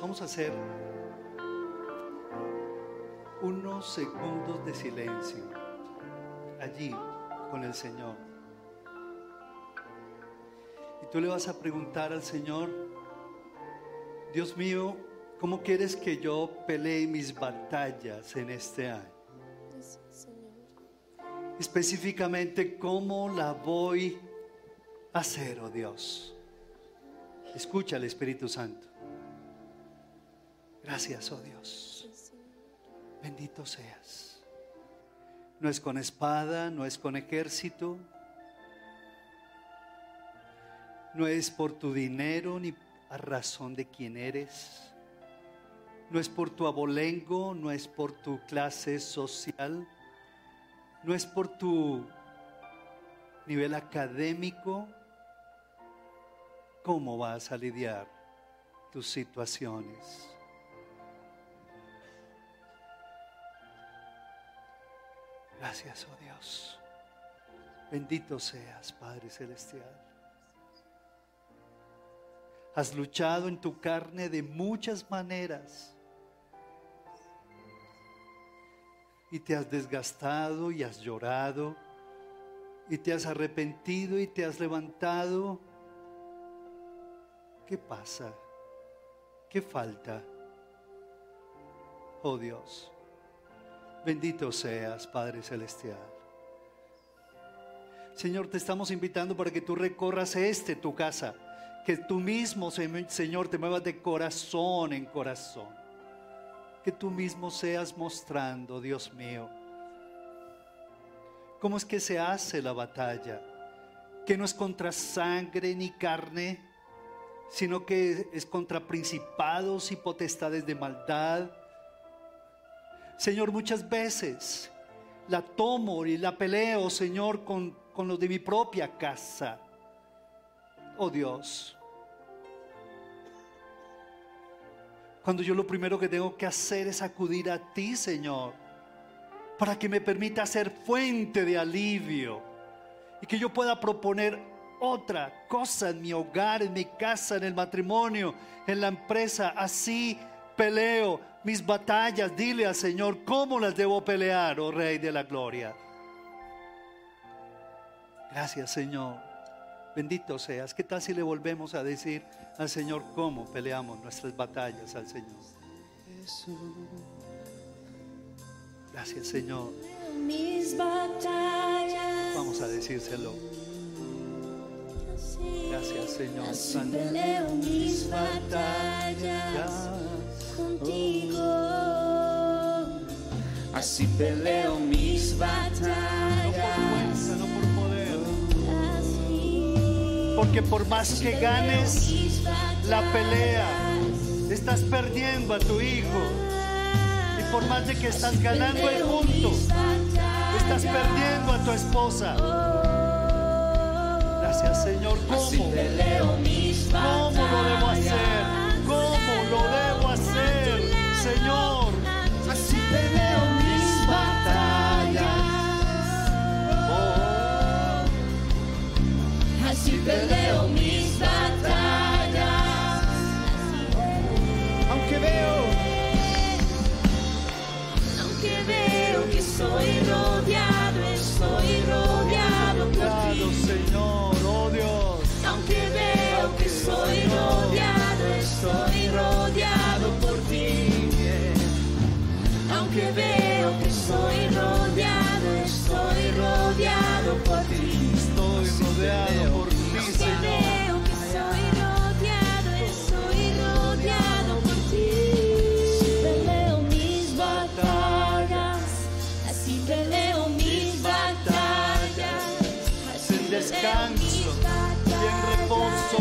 Vamos a hacer unos segundos de silencio allí con el Señor. Y tú le vas a preguntar al Señor, Dios mío, ¿cómo quieres que yo pelee mis batallas en este año? Específicamente, ¿cómo la voy a hacer, oh Dios? Escucha al Espíritu Santo. Gracias, oh Dios. Bendito seas. No es con espada, no es con ejército, no es por tu dinero ni a razón de quién eres, no es por tu abolengo, no es por tu clase social, no es por tu nivel académico. ¿Cómo vas a lidiar tus situaciones? Gracias, oh Dios. Bendito seas, Padre Celestial. Has luchado en tu carne de muchas maneras. Y te has desgastado y has llorado. Y te has arrepentido y te has levantado. ¿Qué pasa? ¿Qué falta? Oh Dios. Bendito seas, Padre Celestial. Señor, te estamos invitando para que tú recorras este, tu casa. Que tú mismo, Señor, te muevas de corazón en corazón. Que tú mismo seas mostrando, Dios mío, cómo es que se hace la batalla. Que no es contra sangre ni carne, sino que es contra principados y potestades de maldad Señor, muchas veces la tomo y la peleo, Señor, con, con los de mi propia casa. Oh Dios. Cuando yo lo primero que tengo que hacer es acudir a ti, Señor, para que me permita ser fuente de alivio y que yo pueda proponer otra cosa en mi hogar, en mi casa, en el matrimonio, en la empresa. Así peleo, mis batallas, dile al Señor cómo las debo pelear, oh Rey de la Gloria. Gracias, Señor. Bendito seas. ¿Qué tal si le volvemos a decir al Señor cómo peleamos nuestras batallas al Señor? Gracias, Señor. Vamos a decírselo. Gracias, Señor. Peleo mis batallas contigo. Así peleo mis batallas. No por poder. Porque por más que ganes la pelea, estás perdiendo a tu hijo. Y por más de que estás ganando el punto, estás perdiendo a tu esposa. Gracias Señor. ¿Cómo? ¿Cómo lo debo hacer? Así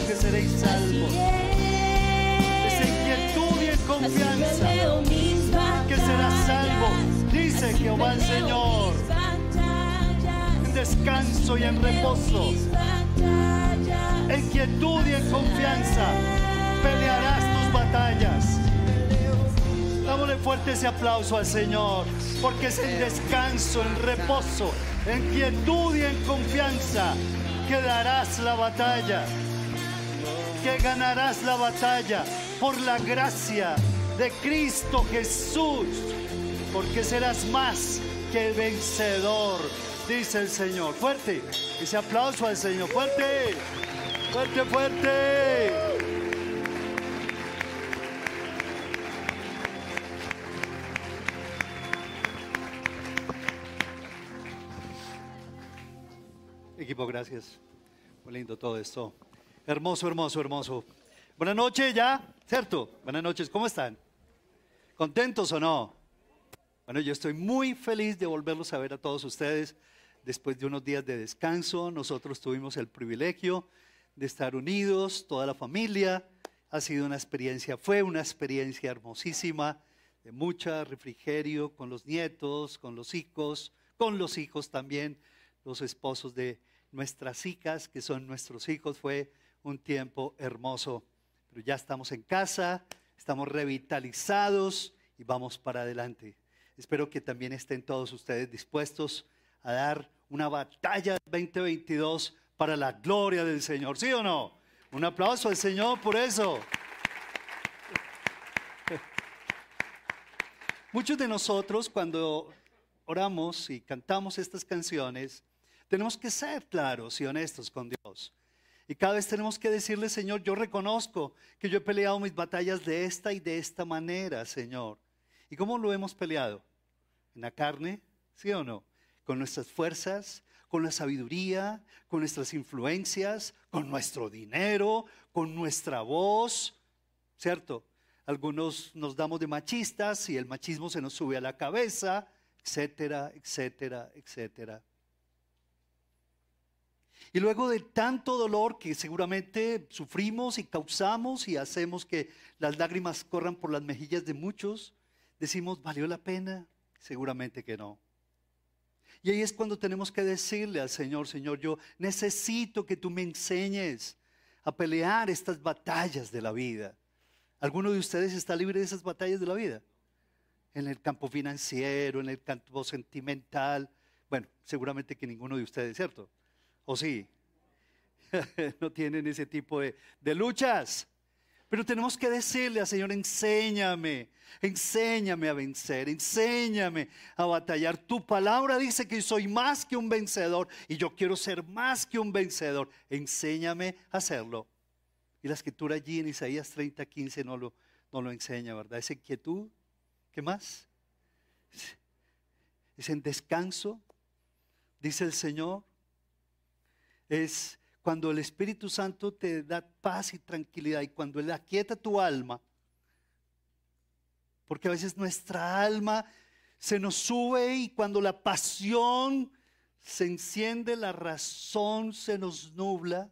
que seréis salvos. Es en quietud y en confianza que serás salvo. Dice Jehová el Señor. En descanso y en reposo. En quietud y en confianza pelearás tus batallas. Dámosle fuerte ese aplauso al Señor, porque es en descanso, en reposo, en quietud y en confianza que darás la batalla, que ganarás la batalla, por la gracia de Cristo Jesús, porque serás más que vencedor, dice el Señor. Fuerte, ese aplauso al Señor, fuerte, fuerte, fuerte. Equipo, gracias. Muy lindo todo esto. Hermoso, hermoso, hermoso. Buenas noches ya, ¿cierto? Buenas noches, ¿cómo están? ¿Contentos o no? Bueno, yo estoy muy feliz de volverlos a ver a todos ustedes después de unos días de descanso. Nosotros tuvimos el privilegio de estar unidos, toda la familia. Ha sido una experiencia, fue una experiencia hermosísima, de mucha refrigerio con los nietos, con los hijos, con los hijos también, los esposos de nuestras hijas, que son nuestros hijos. Fue un tiempo hermoso. Pero ya estamos en casa, estamos revitalizados y vamos para adelante. Espero que también estén todos ustedes dispuestos a dar una batalla 2022 para la gloria del Señor. ¿Sí o no? Un aplauso al Señor por eso. Muchos de nosotros cuando oramos y cantamos estas canciones, tenemos que ser claros y honestos con Dios. Y cada vez tenemos que decirle, Señor, yo reconozco que yo he peleado mis batallas de esta y de esta manera, Señor. ¿Y cómo lo hemos peleado? ¿En la carne? ¿Sí o no? Con nuestras fuerzas, con la sabiduría, con nuestras influencias, con nuestro dinero, con nuestra voz, ¿cierto? Algunos nos damos de machistas y el machismo se nos sube a la cabeza, etcétera, etcétera, etcétera. Y luego de tanto dolor que seguramente sufrimos y causamos y hacemos que las lágrimas corran por las mejillas de muchos, decimos, ¿valió la pena? Seguramente que no. Y ahí es cuando tenemos que decirle al Señor, Señor, yo necesito que tú me enseñes a pelear estas batallas de la vida. ¿Alguno de ustedes está libre de esas batallas de la vida? En el campo financiero, en el campo sentimental. Bueno, seguramente que ninguno de ustedes, ¿cierto? ¿O sí? no tienen ese tipo de, de luchas. Pero tenemos que decirle al Señor, enséñame, enséñame a vencer, enséñame a batallar. Tu palabra dice que soy más que un vencedor y yo quiero ser más que un vencedor. Enséñame a hacerlo. Y la escritura allí en Isaías 30, 15 no lo, no lo enseña, ¿verdad? Esa inquietud. ¿Qué más? Es en descanso, dice el Señor es cuando el Espíritu Santo te da paz y tranquilidad y cuando Él aquieta tu alma. Porque a veces nuestra alma se nos sube y cuando la pasión se enciende, la razón se nos nubla,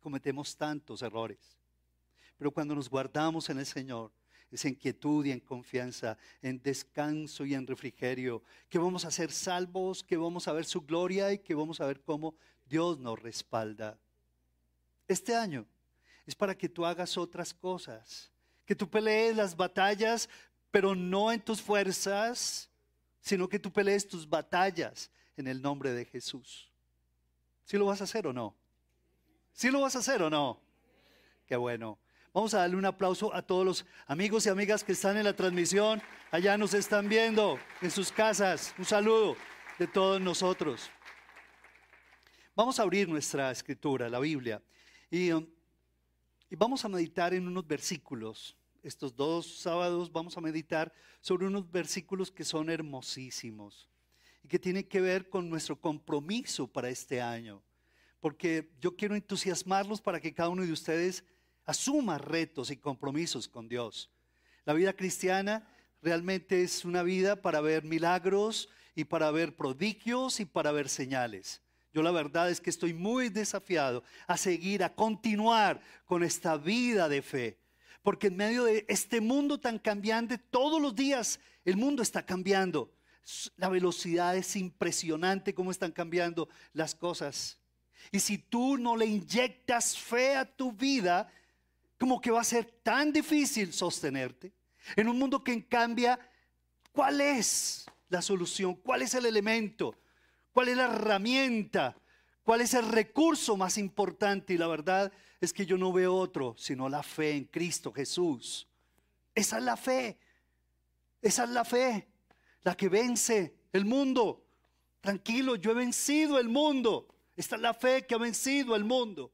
cometemos tantos errores. Pero cuando nos guardamos en el Señor, es en quietud y en confianza, en descanso y en refrigerio, que vamos a ser salvos, que vamos a ver su gloria y que vamos a ver cómo Dios nos respalda. Este año es para que tú hagas otras cosas, que tú pelees las batallas, pero no en tus fuerzas, sino que tú pelees tus batallas en el nombre de Jesús. ¿Sí lo vas a hacer o no? ¿Sí lo vas a hacer o no? Qué bueno. Vamos a darle un aplauso a todos los amigos y amigas que están en la transmisión. Allá nos están viendo en sus casas. Un saludo de todos nosotros. Vamos a abrir nuestra escritura, la Biblia, um, y, vamos a meditar en unos versículos. Estos dos sábados vamos a meditar sobre unos versículos que son hermosísimos y que tienen que ver con nuestro compromiso para este año. Porque yo quiero entusiasmarlos para que cada uno de ustedes asuma retos y compromisos con Dios. La vida cristiana realmente es una vida para ver milagros y para ver prodigios y para ver señales. Yo la verdad es que estoy muy desafiado a seguir, a continuar con esta vida de fe. Porque en medio de este mundo tan cambiante, todos los días el mundo está cambiando. La velocidad es impresionante cómo están cambiando las cosas. Y si tú no le inyectas fe a tu vida, como que va a ser tan difícil sostenerte. En un mundo que cambia, ¿cuál es la solución? ¿Cuál es el elemento? ¿Cuál es la herramienta ¿Cuál es el recurso más importante? Y la verdad es que yo no veo otro sino la fe en Cristo Jesús. Esa es la fe. Esa es la fe. La que vence el mundo. Tranquilo, yo he vencido el mundo. Esta es la fe que ha vencido el mundo.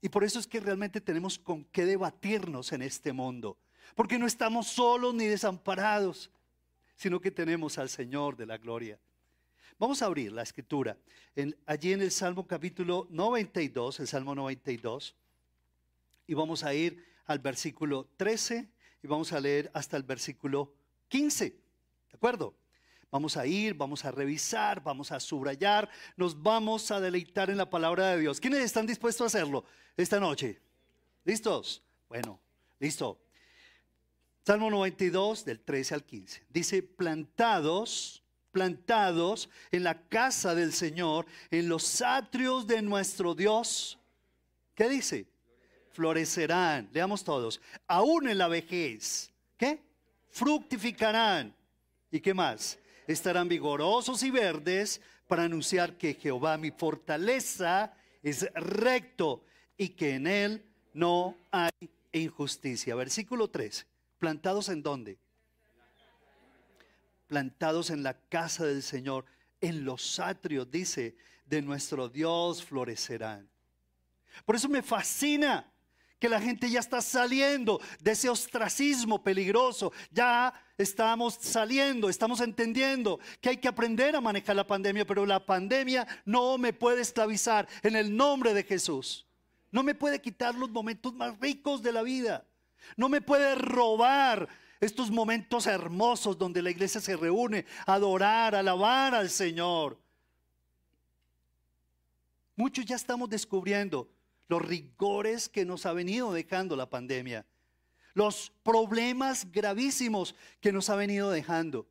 Y por eso es que realmente tenemos con qué debatirnos en este mundo. Porque no estamos solos ni desamparados, sino que tenemos al Señor de la gloria. Vamos a abrir la escritura. allí en el Salmo capítulo 92, el Salmo 92, y vamos a ir al versículo 13 y vamos a leer hasta el versículo 15. ¿De acuerdo? Vamos a ir, vamos a revisar, vamos a subrayar, nos vamos a deleitar en la palabra de Dios. ¿Quiénes están dispuestos a hacerlo esta noche? ¿Listos? Bueno, listo. Salmo 92 del 13 al 15. Dice, plantados plantados en la casa del Señor, en los atrios de nuestro Dios. ¿Qué dice? Florecerán. Leamos todos. Aún en la vejez. ¿Qué? Fructificarán. ¿Y qué más? Estarán vigorosos y verdes para anunciar que Jehová mi fortaleza es recto y que en él no hay injusticia. Versículo 13. ¿Plantados en dónde? Plantados en la casa del Señor, en los atrios, dice, de nuestro Dios florecerán. Por eso me fascina que la gente ya está saliendo de ese ostracismo peligroso. Ya estamos saliendo, estamos entendiendo que hay que aprender a manejar la pandemia, pero la pandemia no me puede esclavizar en el nombre de Jesús. No me puede quitar los momentos más ricos de la vida. No me puede robar estos momentos hermosos donde la iglesia se reúne a adorar, a alabar al Señor. Muchos ya estamos descubriendo los rigores que nos ha venido dejando la pandemia, los problemas gravísimos que nos ha venido dejando.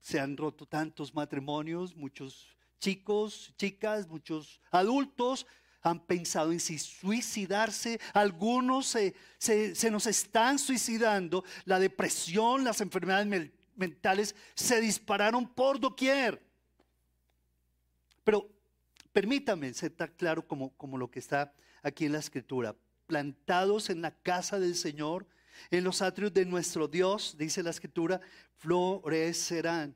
Se han roto tantos matrimonios, muchos chicos, chicas, muchos adultos han pensado en si suicidarse, algunos se, se, nos están suicidando, la depresión, las enfermedades mentales se dispararon por doquier. Pero permítame ser tan claro como, como lo que está aquí en la escritura, plantados en la casa del Señor, en los atrios de nuestro Dios, dice la escritura, florecerán.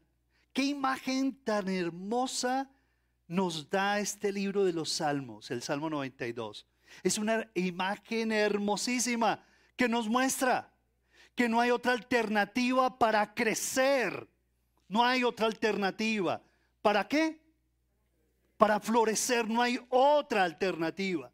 Qué imagen tan hermosa nos da este libro de los Salmos, el Salmo 92. Es una imagen hermosísima que nos muestra que no hay otra alternativa para crecer. No hay otra alternativa. ¿Para qué? Para florecer. No hay otra alternativa.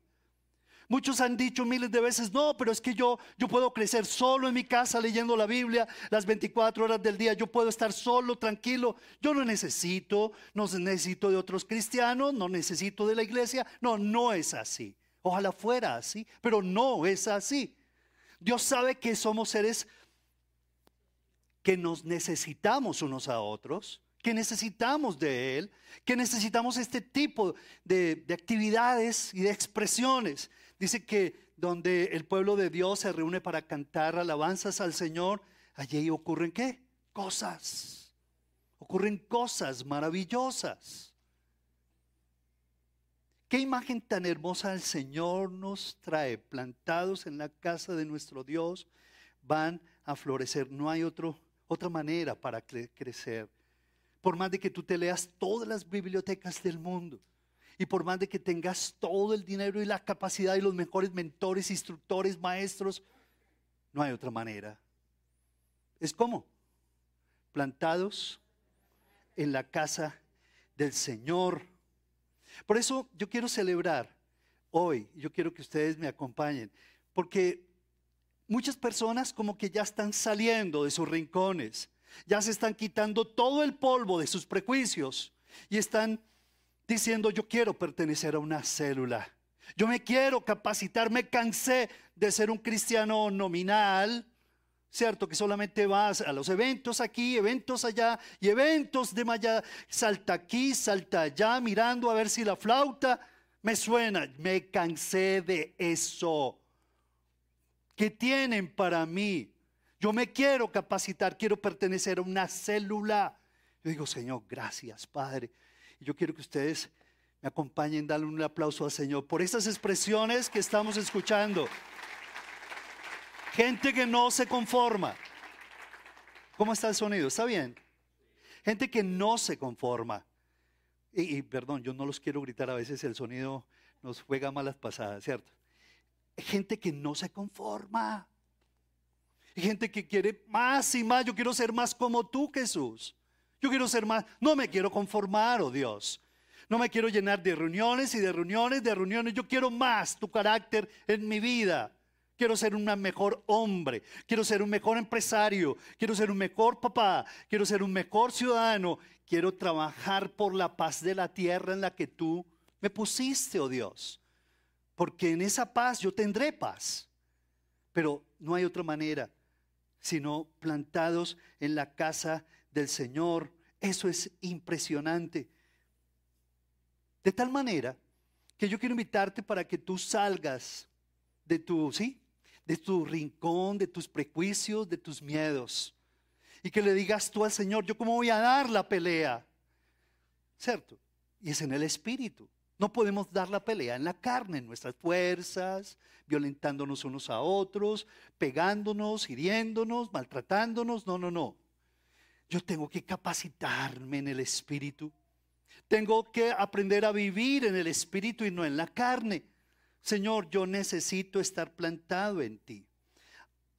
Muchos han dicho miles de veces, no, pero es que yo, yo puedo crecer solo en mi casa leyendo la Biblia las 24 horas del día, yo puedo estar solo, tranquilo, yo no necesito, no necesito de otros cristianos, no necesito de la iglesia. No, no es así. Ojalá fuera así, pero no es así. Dios sabe que somos seres que nos necesitamos unos a otros, que necesitamos de Él, que necesitamos este tipo de, de actividades y de expresiones. Dice que donde el pueblo de Dios se reúne para cantar alabanzas al Señor, allí ocurren qué? Cosas. Ocurren cosas maravillosas. Qué imagen tan hermosa el Señor nos trae, plantados en la casa de nuestro Dios, van a florecer. No hay otro, otra manera para crecer. Por más de que tú te leas todas las bibliotecas del mundo, y por más de que tengas todo el dinero y la capacidad y los mejores mentores, instructores, maestros, no hay otra manera. Es como plantados en la casa del Señor. Por eso yo quiero celebrar hoy, yo quiero que ustedes me acompañen, porque muchas personas como que ya están saliendo de sus rincones, ya se están quitando todo el polvo de sus prejuicios y están diciendo yo quiero pertenecer a una célula. Yo me quiero capacitar, me cansé de ser un cristiano nominal, ¿cierto? Que solamente vas a los eventos aquí, eventos allá y eventos de allá, salta aquí, salta allá, mirando a ver si la flauta me suena. Me cansé de eso. ¿Qué tienen para mí? Yo me quiero capacitar, quiero pertenecer a una célula. Yo digo, Señor, gracias, Padre. Y yo quiero que ustedes me acompañen, darle un aplauso al Señor por estas expresiones que estamos escuchando. Gente que no se conforma. ¿Cómo está el sonido? ¿Está bien? Gente que no se conforma. Y, perdón, yo no los quiero gritar, a veces el sonido nos juega malas pasadas, ¿cierto? Gente que no se conforma. Gente que quiere más y más. Yo quiero ser más como tú, Jesús. Yo quiero ser más. No me quiero conformar, oh Dios. No me quiero llenar de reuniones y de reuniones, de reuniones. Yo quiero más tu carácter en mi vida. Quiero ser un mejor hombre, quiero ser un mejor empresario, quiero ser un mejor papá, quiero ser un mejor ciudadano, quiero trabajar por la paz de la tierra en la que tú me pusiste, oh Dios. Porque en esa paz yo tendré paz. Pero no hay otra manera sino plantados en la casa del Señor. Eso es impresionante. De tal manera que yo quiero invitarte para que tú salgas de tu, ¿sí? De tu rincón, de tus prejuicios, de tus miedos. Y que le digas tú al Señor, yo cómo voy a dar la pelea. ¿Cierto? Y es en el Espíritu. No podemos dar la pelea en la carne, en nuestras fuerzas, violentándonos unos a otros, pegándonos, hiriéndonos, maltratándonos. No, no, no. Yo tengo que capacitarme en el Espíritu. Tengo que aprender a vivir en el Espíritu y no en la carne. Señor, yo necesito estar plantado en ti.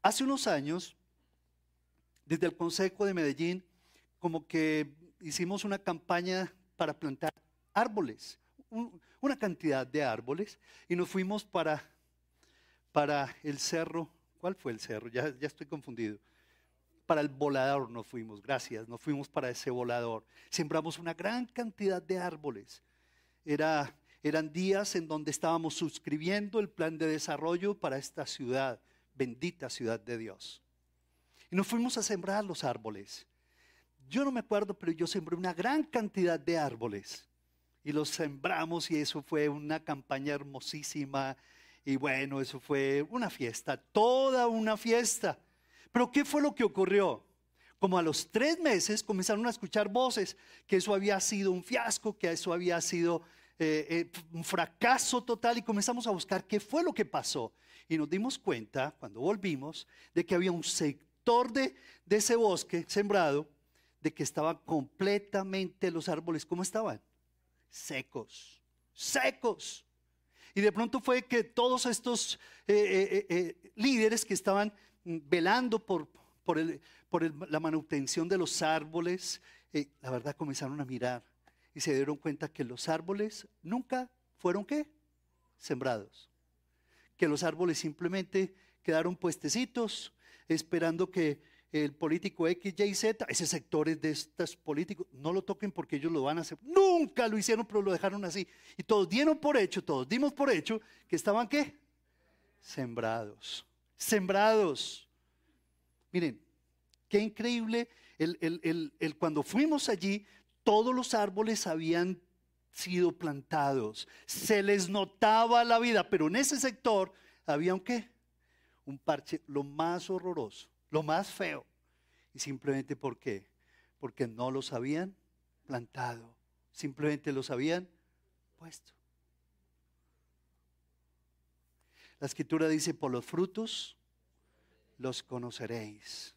Hace unos años, desde el Consejo de Medellín, como que hicimos una campaña para plantar árboles una cantidad de árboles y nos fuimos para, para el cerro. ¿Cuál fue el cerro? Ya, ya estoy confundido. Para el volador nos fuimos, gracias, nos fuimos para ese volador. Sembramos una gran cantidad de árboles. Era, eran días en donde estábamos suscribiendo el plan de desarrollo para esta ciudad, bendita ciudad de Dios. Y nos fuimos a sembrar los árboles. Yo no me acuerdo, pero yo sembré una gran cantidad de árboles y los sembramos y eso fue una campaña hermosísima y bueno, eso fue una fiesta, toda una fiesta. Pero ¿qué fue lo que ocurrió? Como a los tres meses comenzaron a escuchar voces, que eso había sido un fiasco, que eso había sido eh, eh, un fracaso total y comenzamos a buscar qué fue lo que pasó. Y nos dimos cuenta, cuando volvimos, de que había un sector de, de ese bosque sembrado, de que estaban completamente los árboles, ¿cómo estaban? secos, secos. Y de pronto fue que todos estos eh, líderes que estaban velando por, por, la manutención de los árboles, la verdad comenzaron a mirar y se dieron cuenta que los árboles nunca fueron qué? Sembrados. Que los árboles simplemente quedaron puestecitos esperando que el político X, Y, Z, ese sector de estos políticos, no lo toquen porque ellos lo van a hacer. Nunca lo hicieron, pero lo dejaron así. Y todos dieron por hecho, todos dimos por hecho que estaban qué? Sembrados. Sembrados. Miren, qué increíble. El, cuando fuimos allí, todos los árboles habían sido plantados. Se les notaba la vida, pero en ese sector había un qué? Un parche, lo más horroroso lo más feo. Y simplemente ¿por qué? Porque no los habían plantado, simplemente los habían puesto. La escritura dice, por los frutos los conoceréis.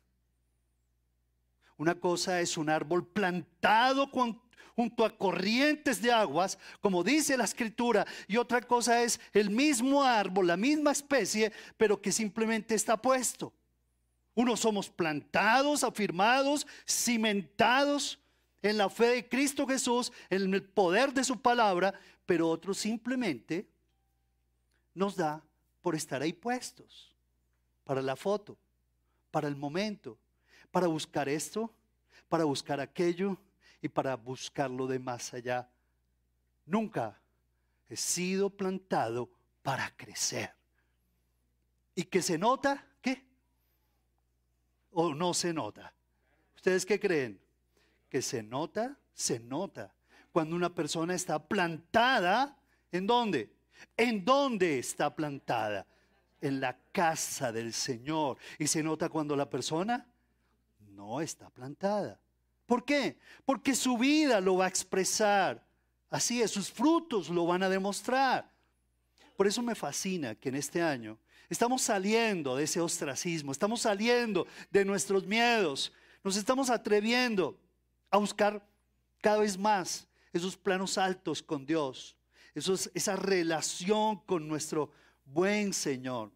Una cosa es un árbol plantado junto a corrientes de aguas, como dice la escritura, y otra cosa es el mismo árbol, la misma especie, pero que simplemente está puesto. Unos somos plantados, afirmados, cimentados en la fe de Cristo Jesús, en el poder de su palabra, pero otros simplemente nos da por estar ahí puestos, para la foto, para el momento, para buscar esto, para buscar aquello y para buscar lo de más allá. Nunca he sido plantado para crecer. ¿Y que se nota? o no se nota? ¿Ustedes qué creen? Que se nota, se nota. Cuando una persona está plantada, ¿en dónde? ¿En dónde está plantada? En la casa del Señor. Y se nota cuando la persona no está plantada. ¿Por qué? Porque su vida lo va a expresar. Así es, sus frutos lo van a demostrar. Por eso me fascina que en este año estamos saliendo de ese ostracismo, estamos saliendo de nuestros miedos, nos estamos atreviendo a buscar cada vez más esos planos altos con Dios, esa relación con nuestro buen Señor.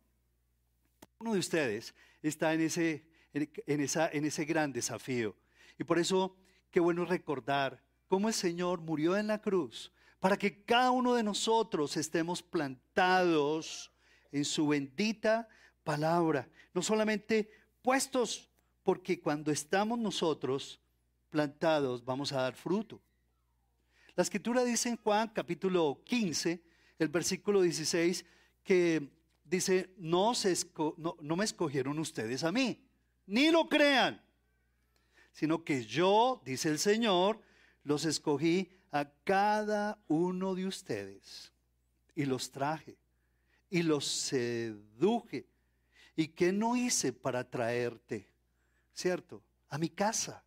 Uno de ustedes está en ese, en, esa, en ese gran desafío. Y por eso, qué bueno recordar cómo el Señor murió en la cruz para que cada uno de nosotros estemos plantados en su bendita palabra. No solamente puestos, porque cuando estamos nosotros plantados vamos a dar fruto. La escritura dice en Juan capítulo 15, el versículo 16, que dice, no, se no, no me escogieron ustedes a mí, ni lo crean, sino que yo, dice el Señor, los escogí a cada uno de ustedes y los traje y los seduje. ¿Y qué no hice para traerte? ¿Cierto? A mi casa,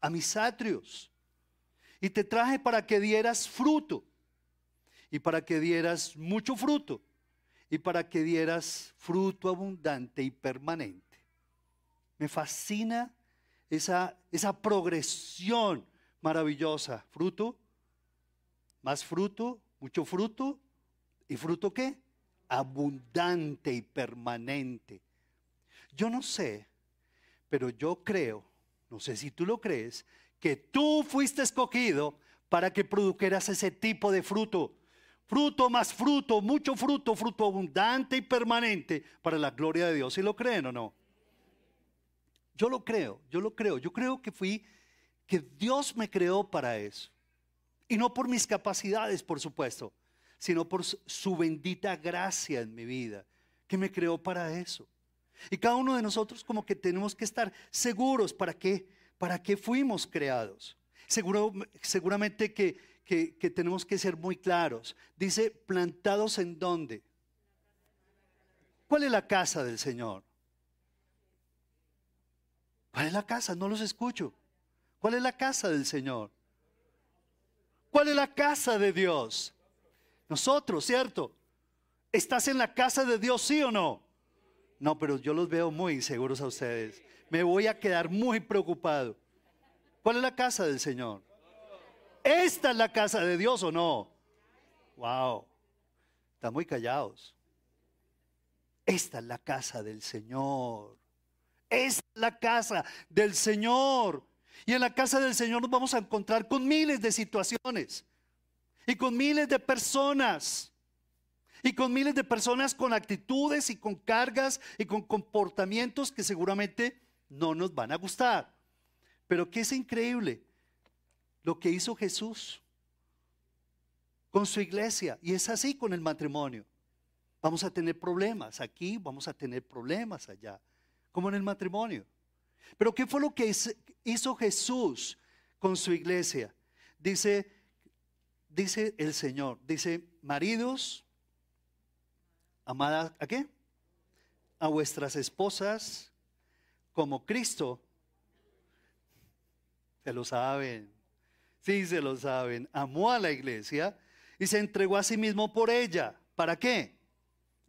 a mis atrios. Y te traje para que dieras fruto y para que dieras mucho fruto y para que dieras fruto abundante y permanente. Me fascina esa, esa progresión maravillosa. Fruto, más fruto, mucho fruto. ¿Y fruto qué? Abundante y permanente. Yo no sé, pero yo creo, no sé si tú lo crees, que tú fuiste escogido para que produjeras ese tipo de fruto fruto más fruto, mucho fruto, fruto abundante y permanente para la gloria de Dios. ¿Sí lo creen o no? Yo lo creo, yo lo creo. Yo creo que fui, que Dios me creó para eso. Y no por mis capacidades, por supuesto, sino por su bendita gracia en mi vida, que me creó para eso. Y cada uno de nosotros como que tenemos que estar seguros para qué, para qué fuimos creados. Seguro, seguramente que que, tenemos que ser muy claros. Dice, plantados en dónde. ¿Cuál es la casa del Señor? ¿Cuál es la casa? No los escucho. ¿Cuál es la casa del Señor? ¿Cuál es la casa de Dios? Nosotros, ¿cierto? ¿Estás en la casa de Dios, sí o no? No, pero yo los veo muy inseguros a ustedes. Me voy a quedar muy preocupado. ¿Cuál es la casa del Señor? ¿Esta es la casa de Dios o no? Wow, están muy callados. Esta es la casa del Señor. Esta es la casa del Señor. Y en la casa del Señor nos vamos a encontrar con miles de situaciones y con miles de personas. Y con miles de personas con actitudes y con cargas y con comportamientos que seguramente no nos van a gustar. Pero que es increíble lo que hizo Jesús con su iglesia. Y es así con el matrimonio. Vamos a tener problemas aquí, vamos a tener problemas allá, como en el matrimonio. Pero ¿qué fue lo que hizo Jesús con su iglesia? Dice, dice el Señor, dice, maridos, amadas, ¿a qué? A vuestras esposas como Cristo. Se lo saben sí se lo saben, amó a la iglesia y se entregó a sí mismo por ella. ¿Para qué?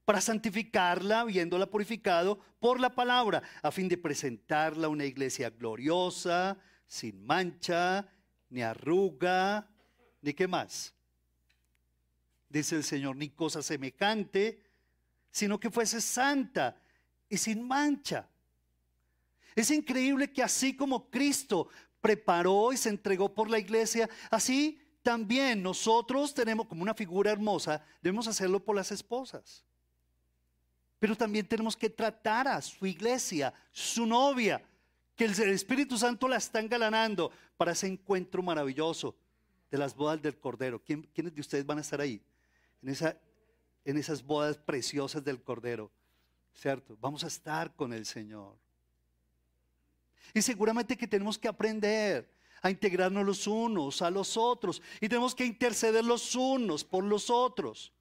Para santificarla, viéndola purificado por la palabra, a fin de presentarla una iglesia gloriosa, sin mancha, ni arruga, ni qué más. Dice el Señor, ni cosa semejante, sino que fuese santa y sin mancha. Es increíble que así como Cristo preparó y se entregó por la iglesia, así también nosotros tenemos como una figura hermosa, debemos hacerlo por las esposas. Pero también tenemos que tratar a su iglesia, su novia, que el Espíritu Santo la está engalanando para ese encuentro maravilloso de las bodas del Cordero. ¿Quiénes de ustedes van a estar ahí? En, en esas bodas preciosas del Cordero. ¿Cierto? Vamos a estar con el Señor. Y seguramente que tenemos que aprender a integrarnos los unos a los otros. Y tenemos que interceder los unos por los otros.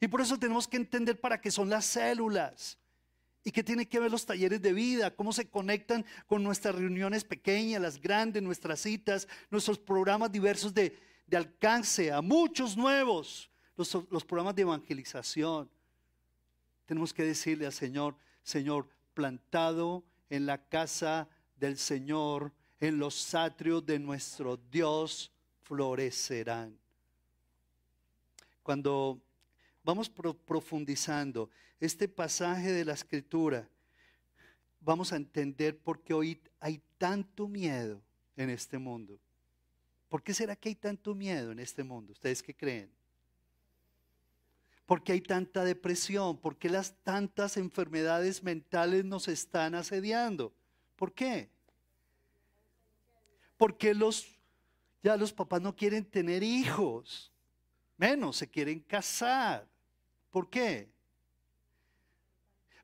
Y por eso tenemos que entender para qué son las células. Y qué tiene que ver los talleres de vida, cómo se conectan con nuestras reuniones pequeñas, las grandes, nuestras citas, nuestros programas diversos de, de alcance a muchos nuevos, los, los programas de evangelización. Tenemos que decirle al Señor, Señor, plantado en la casa del Señor, en los atrios de nuestro Dios, florecerán. Cuando vamos profundizando este pasaje de la escritura, vamos a entender por qué hoy hay tanto miedo en este mundo. ¿Por qué será que hay tanto miedo en este mundo? ¿Ustedes qué creen? ¿Por qué hay tanta depresión? ¿Por qué las tantas enfermedades mentales nos están asediando? ¿Por qué? Porque los ya los papás no quieren tener hijos, menos se quieren casar. ¿Por qué?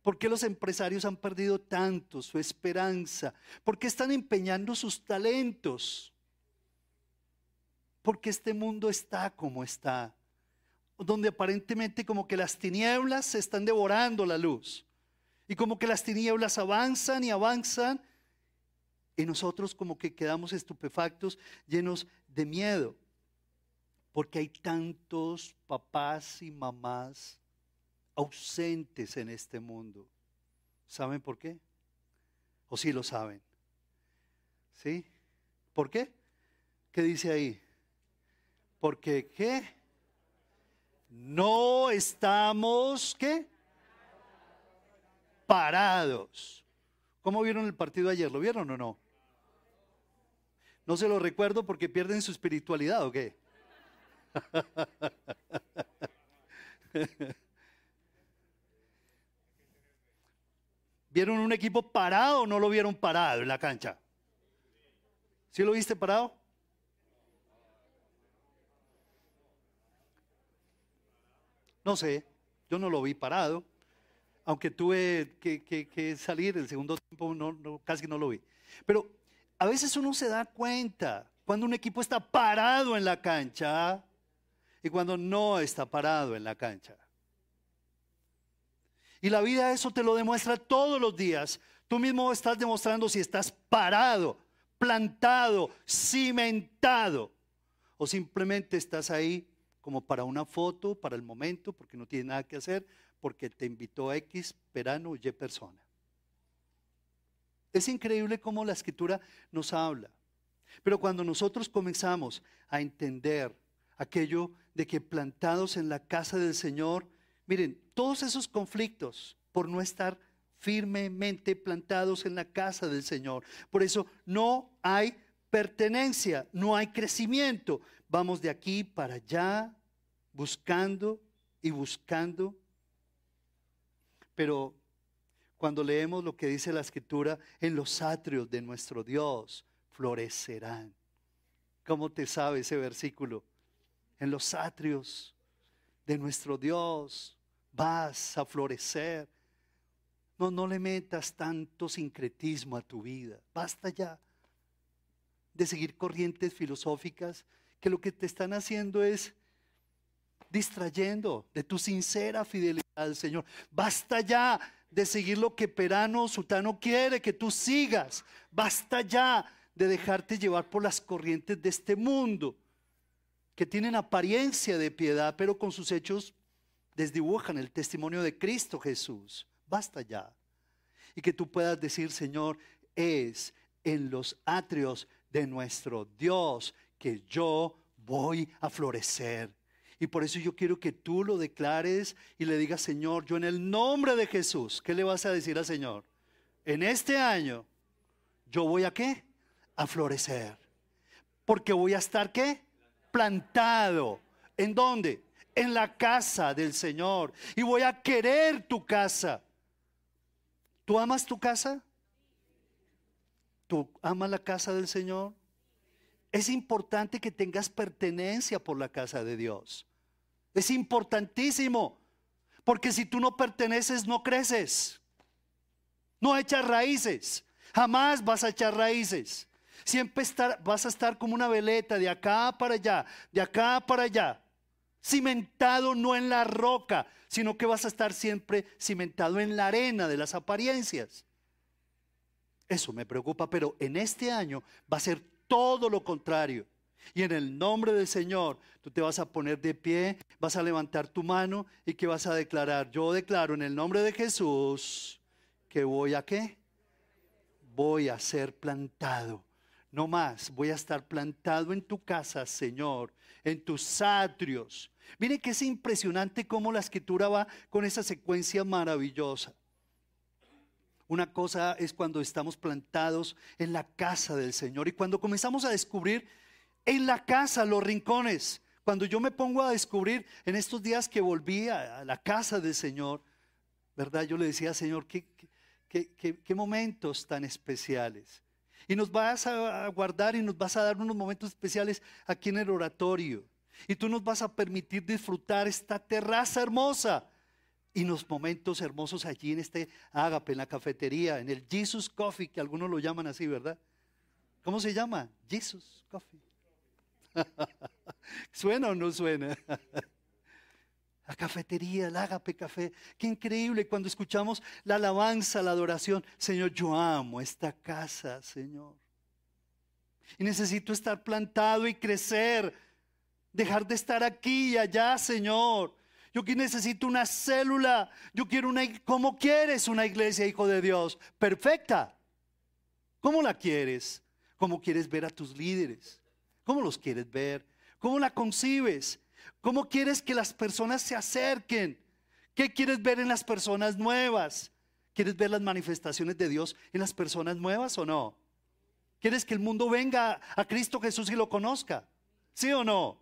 ¿Por qué los empresarios han perdido tanto su esperanza? ¿Por qué están empeñando sus talentos? Porque este mundo está como está, donde aparentemente como que las tinieblas se están devorando la luz y como que las tinieblas avanzan y avanzan y nosotros como que quedamos estupefactos, llenos de miedo, porque hay tantos papás y mamás ausentes en este mundo. ¿Saben por qué? ¿O sí lo saben? ¿Sí? ¿Por qué? ¿Qué dice ahí? Porque ¿qué? No estamos, ¿qué? Parados. ¿Cómo vieron el partido ayer? ¿Lo vieron o no? No se lo recuerdo porque pierden su espiritualidad o qué. ¿Vieron un equipo parado o no lo vieron parado en la cancha? ¿Sí lo viste parado? No sé, yo no lo vi parado, aunque tuve que, salir el segundo tiempo, no, casi no lo vi. Pero a veces uno se da cuenta cuando un equipo está parado en la cancha y cuando no está parado en la cancha. Y la vida eso te lo demuestra todos los días. Tú mismo estás demostrando si estás parado, plantado, cimentado o simplemente estás ahí como para una foto, para el momento, porque no tienes nada que hacer, porque te invitó X, verano, Y persona. Es increíble cómo la escritura nos habla. Pero cuando nosotros comenzamos a entender aquello de que plantados en la casa del Señor, miren, todos esos conflictos por no estar firmemente plantados en la casa del Señor. Por eso no hay pertenencia, no hay crecimiento. Vamos de aquí para allá, buscando y buscando. Pero cuando leemos lo que dice la escritura, en los atrios de nuestro Dios florecerán. ¿Cómo te sabe ese versículo? En los atrios de nuestro Dios vas a florecer. No, no le metas tanto sincretismo a tu vida. Basta ya de seguir corrientes filosóficas que lo que te están haciendo es distrayendo de tu sincera fidelidad al Señor. Basta ya de seguir lo que Perano Sutano quiere que tú sigas. Basta ya de dejarte llevar por las corrientes de este mundo, que tienen apariencia de piedad, pero con sus hechos desdibujan el testimonio de Cristo Jesús. Basta ya. Y que tú puedas decir, Señor, es en los atrios de nuestro Dios que yo voy a florecer. Y por eso yo quiero que tú lo declares y le digas, Señor, yo en el nombre de Jesús, ¿qué le vas a decir al Señor? En este año, yo voy a qué? A florecer. Porque voy a estar qué? Plantado. ¿En dónde? En la casa del Señor. Y voy a querer tu casa. ¿Tú amas tu casa? ¿Tú amas la casa del Señor? Es importante que tengas pertenencia por la casa de Dios. Es importantísimo. Porque si tú no perteneces, no creces. No echas raíces. Jamás vas a echar raíces. Siempre vas a estar como una veleta de acá para allá, de acá para allá. Cimentado no en la roca, sino que vas a estar siempre cimentado en la arena de las apariencias. Eso me preocupa, pero en este año va a ser todo lo contrario. Y en el nombre del Señor, tú te vas a poner de pie, vas a levantar tu mano y que vas a declarar, yo declaro en el nombre de Jesús que voy a qué? Voy a ser plantado. No más, voy a estar plantado en tu casa, Señor, en tus atrios. Mire que es impresionante cómo la escritura va con esa secuencia maravillosa. Una cosa es cuando estamos plantados en la casa del Señor y cuando comenzamos a descubrir en la casa los rincones. Cuando yo me pongo a descubrir en estos días que volví a la casa del Señor, ¿verdad? Yo le decía, Señor, qué, momentos tan especiales. Y nos vas a guardar y nos vas a dar unos momentos especiales aquí en el oratorio. Y tú nos vas a permitir disfrutar esta terraza hermosa y los momentos hermosos allí en este ágape, en la cafetería, en el Jesus Coffee, que algunos lo llaman así, ¿verdad? ¿Cómo se llama? Jesus Coffee. ¿Suena o no suena? La cafetería, el ágape café. Qué increíble cuando escuchamos la alabanza, la adoración. Señor, yo amo esta casa, Señor. Y necesito estar plantado y crecer. Dejar de estar aquí y allá, Señor. Yo que necesito una célula. Yo quiero una... ¿Cómo quieres una iglesia, hijo de Dios? Perfecta. ¿Cómo la quieres? ¿Cómo quieres ver a tus líderes? ¿Cómo los quieres ver? ¿Cómo la concibes? ¿Cómo quieres que las personas se acerquen? ¿Qué quieres ver en las personas nuevas? ¿Quieres ver las manifestaciones de Dios en las personas nuevas o no? ¿Quieres que el mundo venga a Cristo Jesús y lo conozca? ¿Sí o no?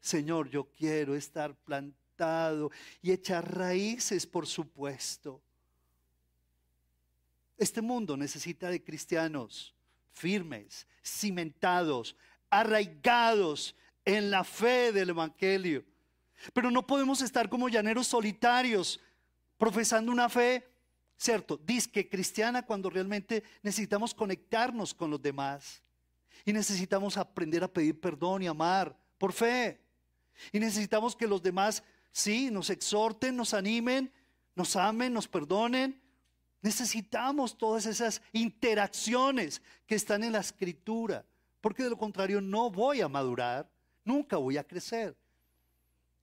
Señor, yo quiero estar plantado y echar raíces, por supuesto. Este mundo necesita de cristianos firmes, cimentados, arraigados en la fe del Evangelio. Pero no podemos estar como llaneros solitarios, profesando una fe, cierto, disque cristiana, cuando realmente necesitamos conectarnos con los demás. Y necesitamos aprender a pedir perdón y amar por fe. Y necesitamos que los demás, sí, nos exhorten, nos animen, nos amen, nos perdonen. Necesitamos todas esas interacciones que están en la escritura porque de lo contrario no voy a madurar, nunca voy a crecer.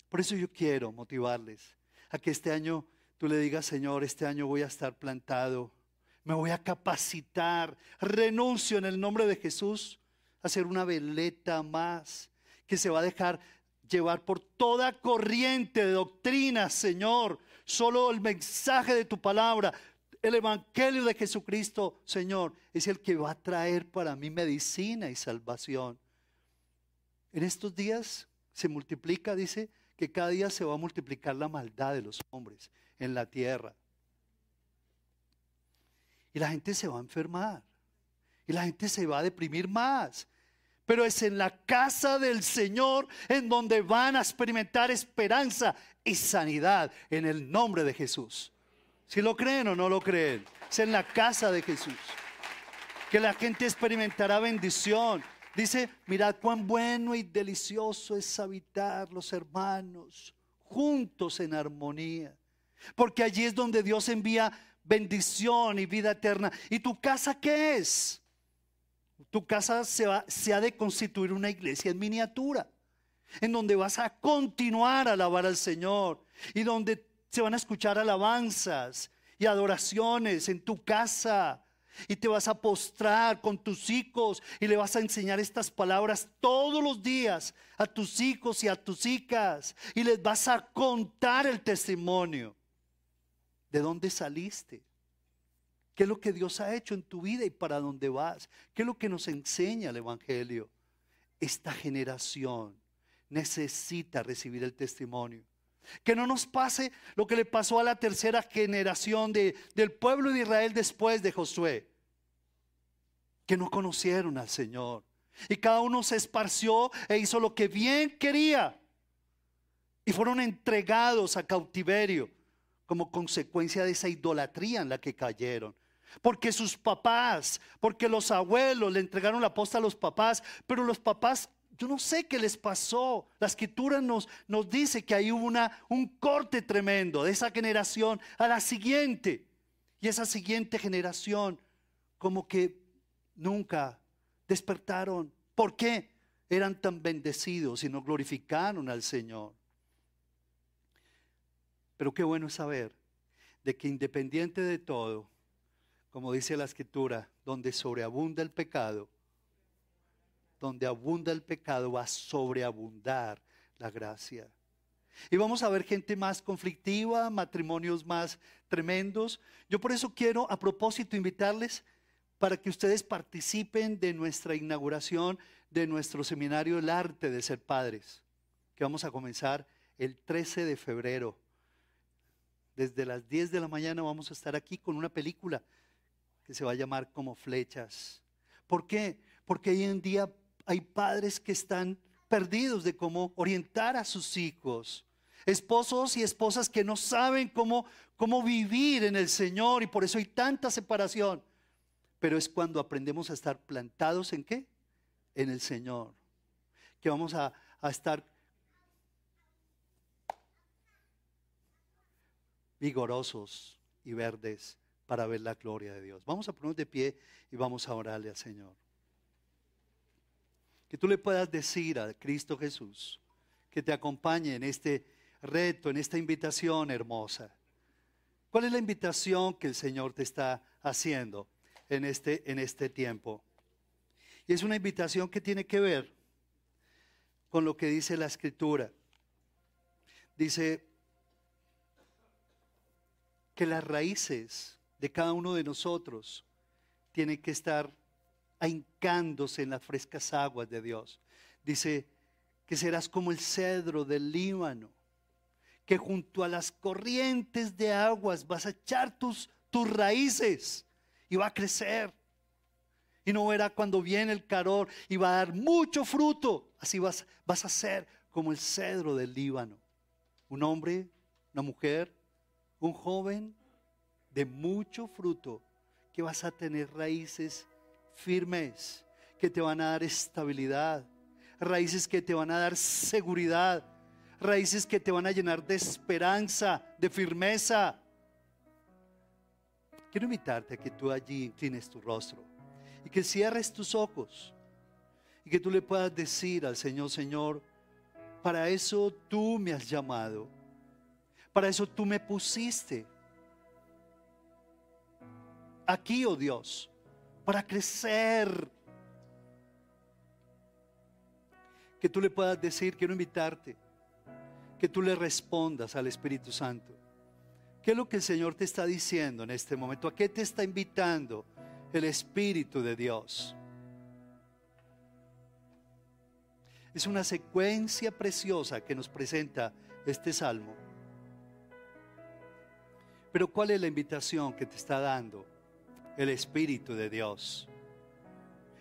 Por eso yo quiero motivarles a que este año tú le digas, Señor, este año voy a estar plantado, me voy a capacitar, renuncio en el nombre de Jesús a ser una veleta más que se va a dejar llevar por toda corriente de doctrina, Señor. Solo el mensaje de tu palabra, el Evangelio de Jesucristo, Señor, es el que va a traer para mí medicina y salvación. En estos días se multiplica, dice, que cada día se va a multiplicar la maldad de los hombres en la tierra. Y la gente se va a enfermar. Y la gente se va a deprimir más. Pero es en la casa del Señor en donde van a experimentar esperanza y sanidad en el nombre de Jesús. Si lo creen o no lo creen, es en la casa de Jesús. Que la gente experimentará bendición. Dice, mirad cuán bueno y delicioso es habitar los hermanos juntos en armonía. Porque allí es donde Dios envía bendición y vida eterna. ¿Y tu casa qué es? Tu casa se, va, se ha de constituir una iglesia en miniatura, en donde vas a continuar a alabar al Señor y donde se van a escuchar alabanzas y adoraciones en tu casa. Y te vas a postrar con tus hijos y le vas a enseñar estas palabras todos los días a tus hijos y a tus hijas. Y les vas a contar el testimonio. ¿De dónde saliste? ¿Qué es lo que Dios ha hecho en tu vida y para dónde vas? ¿Qué es lo que nos enseña el Evangelio? Esta generación necesita recibir el testimonio. Que no nos pase lo que le pasó a la tercera generación de, del pueblo de Israel después de Josué. Que no conocieron al Señor. Y cada uno se esparció e hizo lo que bien quería. Y fueron entregados a cautiverio como consecuencia de esa idolatría en la que cayeron. Porque sus papás, porque los abuelos le entregaron la posta a los papás, pero los papás yo no sé qué les pasó. La escritura nos, nos dice que hay una, un corte tremendo de esa generación a la siguiente. Y esa siguiente generación como que nunca despertaron. ¿Por qué? eran tan bendecidos y no glorificaron al Señor. Pero qué bueno saber de que independiente de todo, como dice la escritura, donde sobreabunda el pecado, donde abunda el pecado va a sobreabundar la gracia. Y vamos a ver gente más conflictiva, matrimonios más tremendos. Yo por eso quiero a propósito invitarles para que ustedes participen de nuestra inauguración de nuestro seminario El arte de ser padres, que vamos a comenzar el 13 de febrero. Desde las 10 de la mañana vamos a estar aquí con una película que se va a llamar como flechas. ¿Por qué? Porque hoy en día hay padres que están perdidos de cómo orientar a sus hijos. Esposos y esposas que no saben cómo, cómo vivir en el Señor y por eso hay tanta separación. Pero es cuando aprendemos a estar plantados en qué? En el Señor. Que vamos a, a estar vigorosos y verdes para ver la gloria de Dios. Vamos a ponernos de pie y vamos a orarle al Señor. Que tú le puedas decir a Cristo Jesús que te acompañe en este reto, en esta invitación hermosa. ¿Cuál es la invitación que el Señor te está haciendo en este, en este tiempo? Y es una invitación que tiene que ver con lo que dice la Escritura. Dice que las raíces de cada uno de nosotros tienen que estar ahincándose en las frescas aguas de Dios. Dice que serás como el cedro del Líbano, que junto a las corrientes de aguas vas a echar tus, tus raíces y va a crecer. Y no verá cuando viene el calor y va a dar mucho fruto. Así vas, vas a ser como el cedro del Líbano. Un hombre, una mujer, un joven de mucho fruto, que vas a tener raíces firmes, que te van a dar estabilidad, raíces que te van a dar seguridad, raíces que te van a llenar de esperanza, de firmeza. Quiero invitarte a que tú allí inclines tu rostro y que cierres tus ojos y que tú le puedas decir al Señor, Señor, para eso tú me has llamado, para eso tú me pusiste aquí, oh Dios, para crecer. Que tú le puedas decir, quiero invitarte, que tú le respondas al Espíritu Santo. ¿Qué es lo que el Señor te está diciendo en este momento? ¿A qué te está invitando el Espíritu de Dios? Es una secuencia preciosa que nos presenta este salmo. Pero ¿cuál es la invitación que te está dando el Espíritu de Dios?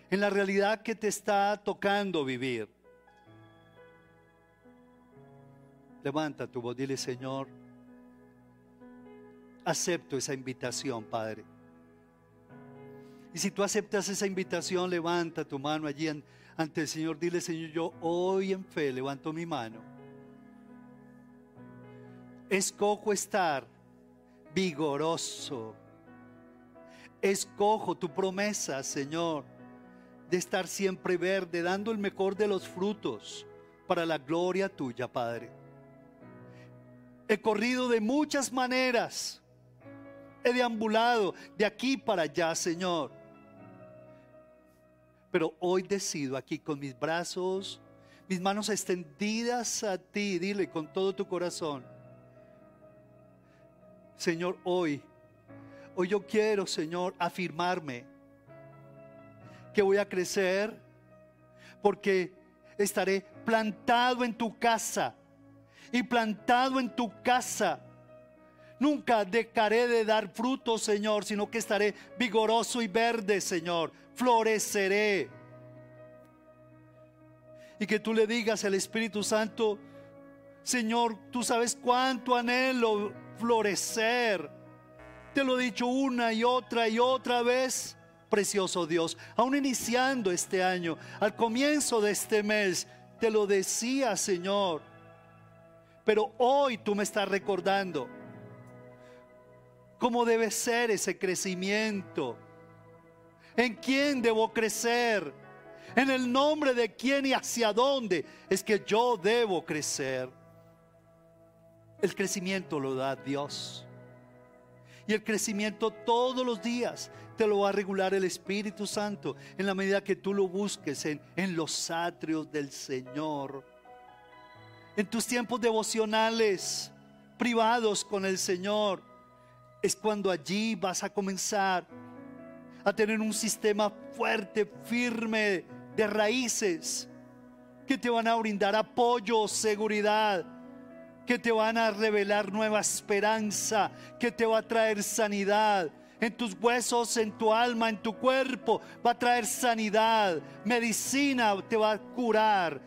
En la realidad que te está tocando vivir. Levanta tu voz, dile Señor, acepto esa invitación, Padre. Y si tú aceptas esa invitación, levanta tu mano allí ante el Señor. Dile, Señor, yo hoy en fe levanto mi mano. Escojo estar vigoroso. Escojo tu promesa, Señor, de estar siempre verde, dando el mejor de los frutos para la gloria tuya, Padre. He corrido de muchas maneras. He deambulado de aquí para allá, Señor. Pero hoy decido aquí con mis brazos, mis manos extendidas a ti, dile con todo tu corazón. Señor, hoy, hoy yo quiero, Señor, afirmarme que voy a crecer porque estaré plantado en tu casa y plantado en tu casa. Nunca dejaré de dar fruto, Señor, sino que estaré vigoroso y verde, Señor. Floreceré. Y que tú le digas al Espíritu Santo, Señor, tú sabes cuánto anhelo florecer. Te lo he dicho una y otra y otra vez, precioso Dios. Aún iniciando este año, al comienzo de este mes, te lo decía, Señor pero hoy tú me estás recordando cómo debe ser ese crecimiento. ¿En quién debo crecer? En el nombre de quién y hacia dónde es que yo debo crecer. El crecimiento lo da Dios. Y el crecimiento todos los días te lo va a regular el Espíritu Santo en la medida que tú lo busques en, los atrios del Señor. En tus tiempos devocionales, privados con el Señor, es cuando allí vas a comenzar a tener un sistema fuerte, firme, de raíces que te van a brindar apoyo, seguridad, que te van a revelar nueva esperanza, que te va a traer sanidad. En tus huesos, en tu alma, en tu cuerpo, va a traer sanidad, medicina te va a curar.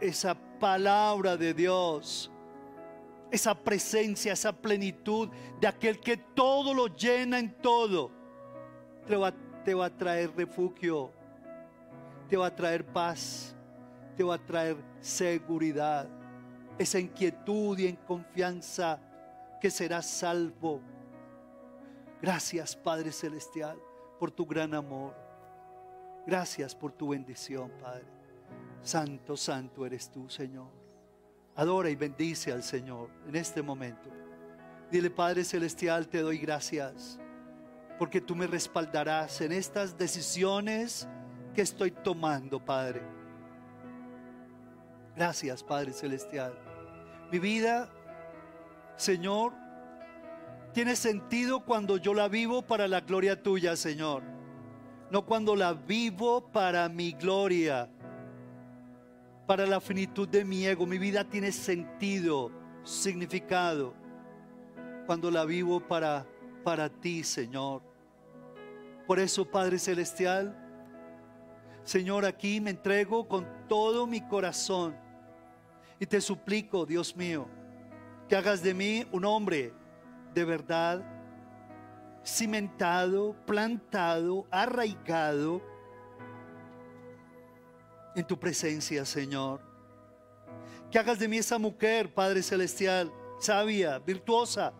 Esa palabra de Dios, esa presencia, esa plenitud de aquel que todo lo llena en todo, te va, te va a traer refugio, te va a traer paz, te va a traer seguridad, esa inquietud y en confianza que serás salvo. Gracias Padre Celestial por tu gran amor. Gracias por tu bendición, Padre. Santo, santo eres tú, Señor. Adora y bendice al Señor en este momento. Dile, Padre Celestial, te doy gracias porque tú me respaldarás en estas decisiones que estoy tomando, Padre. Gracias, Padre Celestial. Mi vida, Señor, tiene sentido cuando yo la vivo para la gloria tuya, Señor. No cuando la vivo para mi gloria, para la finitud de mi ego. Mi vida tiene sentido, significado, cuando la vivo para, para ti, Señor. Por eso, Padre Celestial, Señor, aquí me entrego con todo mi corazón y te suplico, Dios mío, que hagas de mí un hombre de verdad, cimentado, plantado, arraigado en tu presencia, Señor. Que hagas de mí esa mujer, Padre Celestial, sabia, virtuosa,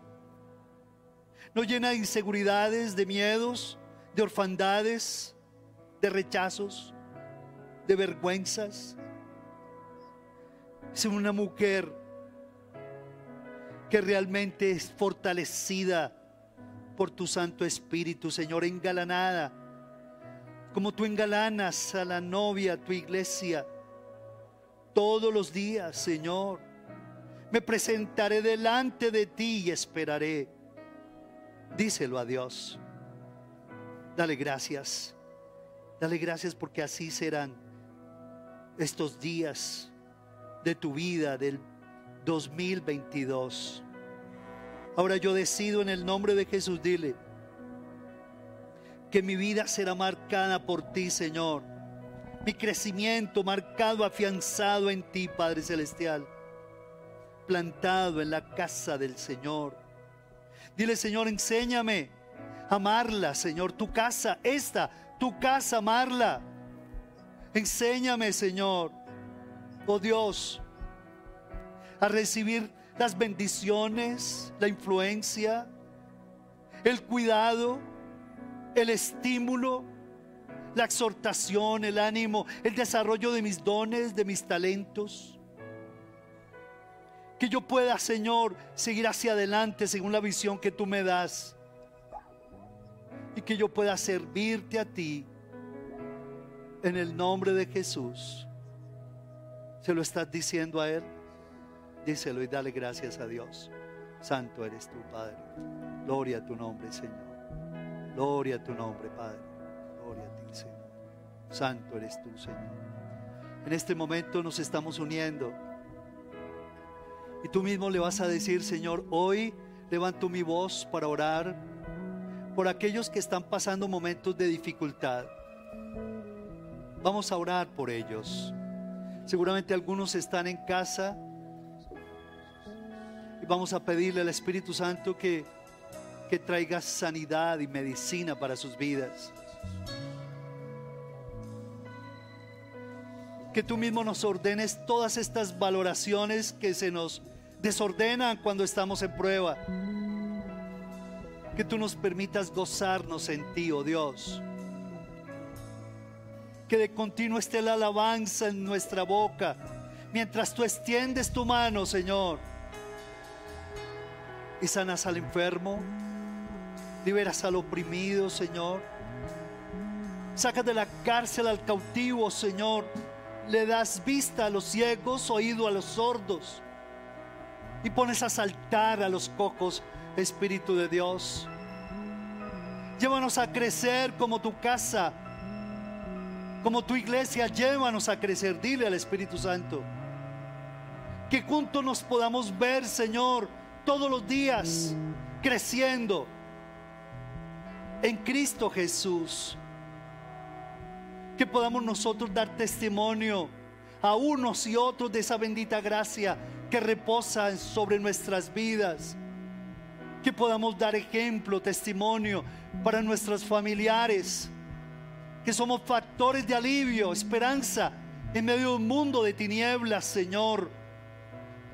no llena de inseguridades, de miedos, de orfandades, de rechazos, de vergüenzas. Es una mujer que realmente es fortalecida por tu Santo Espíritu, Señor, engalanada, como tú engalanas a la novia, a tu iglesia, todos los días, Señor. Me presentaré delante de ti y esperaré. Díselo a Dios. Dale gracias. Dale gracias porque así serán estos días de tu vida del 2022. Ahora yo decido en el nombre de Jesús, dile, que mi vida será marcada por ti, Señor. Mi crecimiento marcado, afianzado en ti, Padre Celestial. Plantado en la casa del Señor. Dile, Señor, enséñame a amarla, Señor. Tu casa, esta, tu casa, amarla Enséñame, Señor, oh Dios, a recibir las bendiciones, la influencia, el cuidado, el estímulo, la exhortación, el ánimo, el desarrollo de mis dones, de mis talentos. Que yo pueda, Señor, seguir hacia adelante según la visión que tú me das. Y que yo pueda servirte a ti en el nombre de Jesús. ¿Se lo estás diciendo a Él? Díselo y dale gracias a Dios. Santo eres tú, Padre. Gloria a tu nombre, Señor. Gloria a tu nombre, Padre. Gloria a ti, Señor. Santo eres tú, Señor. En este momento nos estamos uniendo. Y tú mismo le vas a decir, Señor, hoy levanto mi voz para orar por aquellos que están pasando momentos de dificultad. Vamos a orar por ellos. Seguramente algunos están en casa y vamos a pedirle al Espíritu Santo que, que traiga sanidad y medicina para sus vidas. Que tú mismo nos ordenes todas estas valoraciones que se nos desordenan cuando estamos en prueba. Que tú nos permitas gozarnos en ti, oh Dios Que de continuo esté la alabanza en nuestra boca. Mientras tú extiendes tu mano, Señor. Y sanas al enfermo. Liberas al oprimido, Señor. Sacas de la cárcel al cautivo, Señor. Le das vista a los ciegos, oído a los sordos. Y pones a saltar a los cocos, Espíritu de Dios. Llévanos a crecer como tu casa, como tu iglesia. Llévanos a crecer. Dile al Espíritu Santo. Que juntos nos podamos ver, Señor, todos los días, creciendo en Cristo Jesús. Que podamos nosotros dar testimonio a unos y otros de esa bendita gracia que reposa sobre nuestras vidas. Que podamos dar ejemplo, testimonio para nuestros familiares. Que somos factores de alivio, esperanza en medio de un mundo de tinieblas, Señor.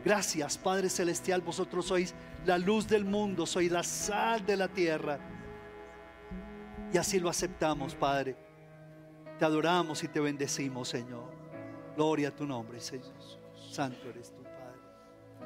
Gracias, Padre Celestial, vosotros sois la luz del mundo, sois la sal de la tierra. Y así lo aceptamos, Padre. Te adoramos y te bendecimos, Señor. Gloria a tu nombre, Señor. Santo eres tú.